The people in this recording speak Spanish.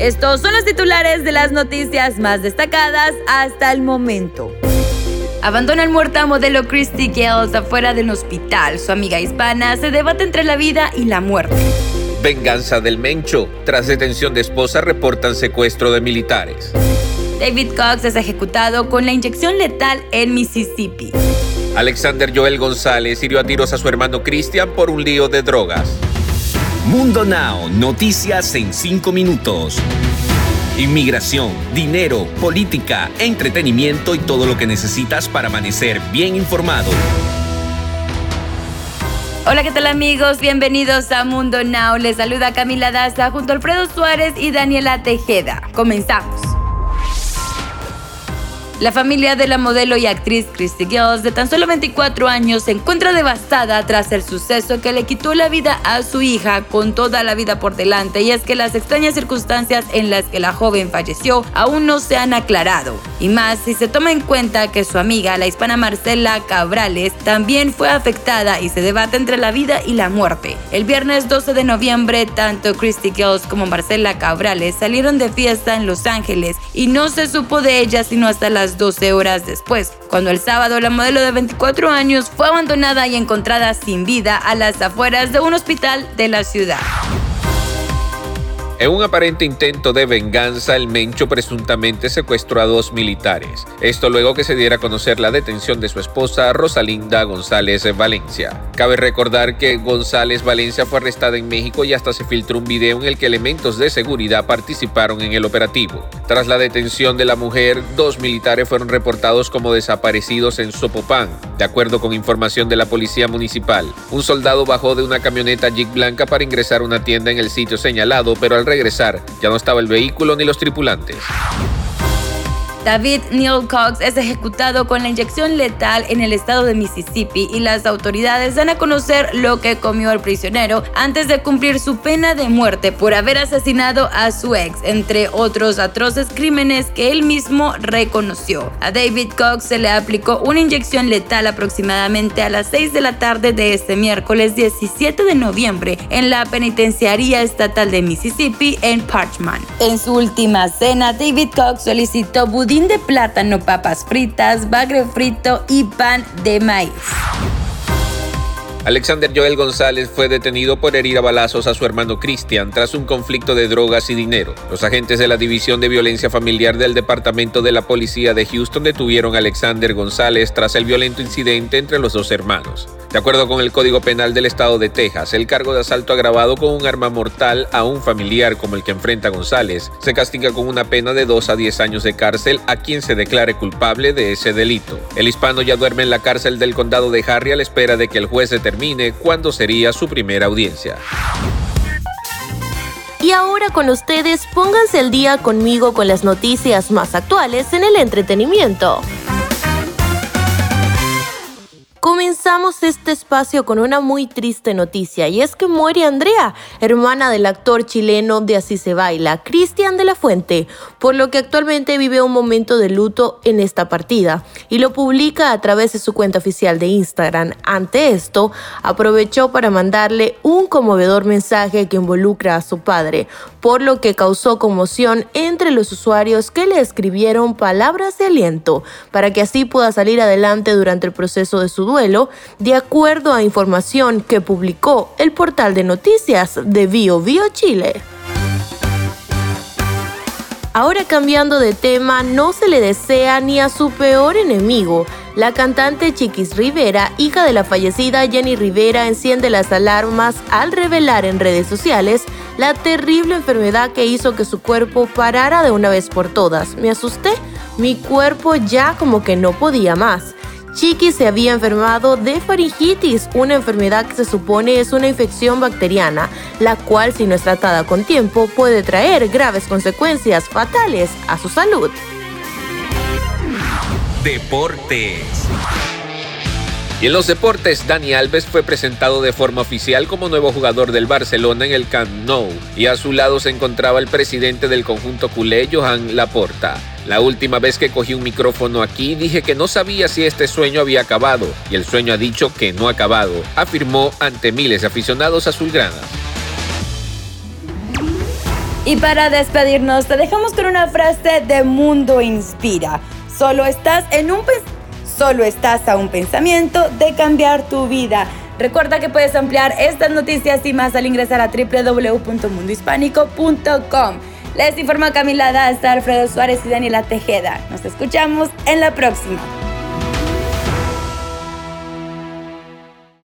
Estos son los titulares de las noticias más destacadas hasta el momento. Abandona el muerta modelo Christy Gales afuera del hospital. Su amiga hispana se debate entre la vida y la muerte. Venganza del Mencho. Tras detención de esposa reportan secuestro de militares. David Cox es ejecutado con la inyección letal en Mississippi. Alexander Joel González hirió a tiros a su hermano Christian por un lío de drogas. Mundo Now, noticias en 5 minutos. Inmigración, dinero, política, entretenimiento y todo lo que necesitas para amanecer bien informado. Hola, ¿qué tal amigos? Bienvenidos a Mundo Now. Les saluda Camila Daza junto a Alfredo Suárez y Daniela Tejeda. Comenzamos. La familia de la modelo y actriz Christy Gills, de tan solo 24 años, se encuentra devastada tras el suceso que le quitó la vida a su hija con toda la vida por delante. Y es que las extrañas circunstancias en las que la joven falleció aún no se han aclarado. Y más si se toma en cuenta que su amiga, la hispana Marcela Cabrales, también fue afectada y se debate entre la vida y la muerte. El viernes 12 de noviembre, tanto Christy Gills como Marcela Cabrales salieron de fiesta en Los Ángeles y no se supo de ella sino hasta las 12 horas después, cuando el sábado la modelo de 24 años fue abandonada y encontrada sin vida a las afueras de un hospital de la ciudad. En un aparente intento de venganza, el Mencho presuntamente secuestró a dos militares. Esto luego que se diera a conocer la detención de su esposa Rosalinda González Valencia. Cabe recordar que González Valencia fue arrestada en México y hasta se filtró un video en el que elementos de seguridad participaron en el operativo. Tras la detención de la mujer, dos militares fueron reportados como desaparecidos en Sopopán. De acuerdo con información de la policía municipal, un soldado bajó de una camioneta Jeep blanca para ingresar a una tienda en el sitio señalado, pero al regresar ya no estaba el vehículo ni los tripulantes. David Neil Cox es ejecutado con la inyección letal en el estado de Mississippi y las autoridades dan a conocer lo que comió el prisionero antes de cumplir su pena de muerte por haber asesinado a su ex, entre otros atroces crímenes que él mismo reconoció. A David Cox se le aplicó una inyección letal aproximadamente a las 6 de la tarde de este miércoles 17 de noviembre en la penitenciaría estatal de Mississippi en Parchman. En su última cena, David Cox solicitó de plátano, papas fritas, bagre frito y pan de maíz. Alexander Joel González fue detenido por herir a balazos a su hermano Cristian tras un conflicto de drogas y dinero. Los agentes de la División de Violencia Familiar del Departamento de la Policía de Houston detuvieron a Alexander González tras el violento incidente entre los dos hermanos. De acuerdo con el Código Penal del Estado de Texas, el cargo de asalto agravado con un arma mortal a un familiar como el que enfrenta González se castiga con una pena de 2 a 10 años de cárcel a quien se declare culpable de ese delito. El hispano ya duerme en la cárcel del condado de Harry a la espera de que el juez determine cuándo sería su primera audiencia. Y ahora con ustedes, pónganse el día conmigo con las noticias más actuales en el entretenimiento. Comenzamos este espacio con una muy triste noticia y es que muere Andrea, hermana del actor chileno de Así se baila, Cristian de la Fuente, por lo que actualmente vive un momento de luto en esta partida y lo publica a través de su cuenta oficial de Instagram. Ante esto, aprovechó para mandarle un conmovedor mensaje que involucra a su padre, por lo que causó conmoción entre los usuarios que le escribieron palabras de aliento para que así pueda salir adelante durante el proceso de su duelo, de acuerdo a información que publicó el portal de noticias de Bio Bio Chile. Ahora cambiando de tema, no se le desea ni a su peor enemigo. La cantante Chiquis Rivera, hija de la fallecida Jenny Rivera, enciende las alarmas al revelar en redes sociales la terrible enfermedad que hizo que su cuerpo parara de una vez por todas. Me asusté, mi cuerpo ya como que no podía más. Chiqui se había enfermado de faringitis, una enfermedad que se supone es una infección bacteriana, la cual si no es tratada con tiempo puede traer graves consecuencias fatales a su salud. Deportes. Y en los deportes, Dani Alves fue presentado de forma oficial como nuevo jugador del Barcelona en el Camp Nou, y a su lado se encontraba el presidente del conjunto culé, Johan Laporta. La última vez que cogí un micrófono aquí dije que no sabía si este sueño había acabado, y el sueño ha dicho que no ha acabado, afirmó ante miles de aficionados azulgranas. Y para despedirnos, te dejamos con una frase de Mundo Inspira. Solo estás en un solo estás a un pensamiento de cambiar tu vida. Recuerda que puedes ampliar estas noticias y más al ingresar a www.mundohispánico.com. Les informa Camila Daza, Alfredo Suárez y Daniela Tejeda. Nos escuchamos en la próxima.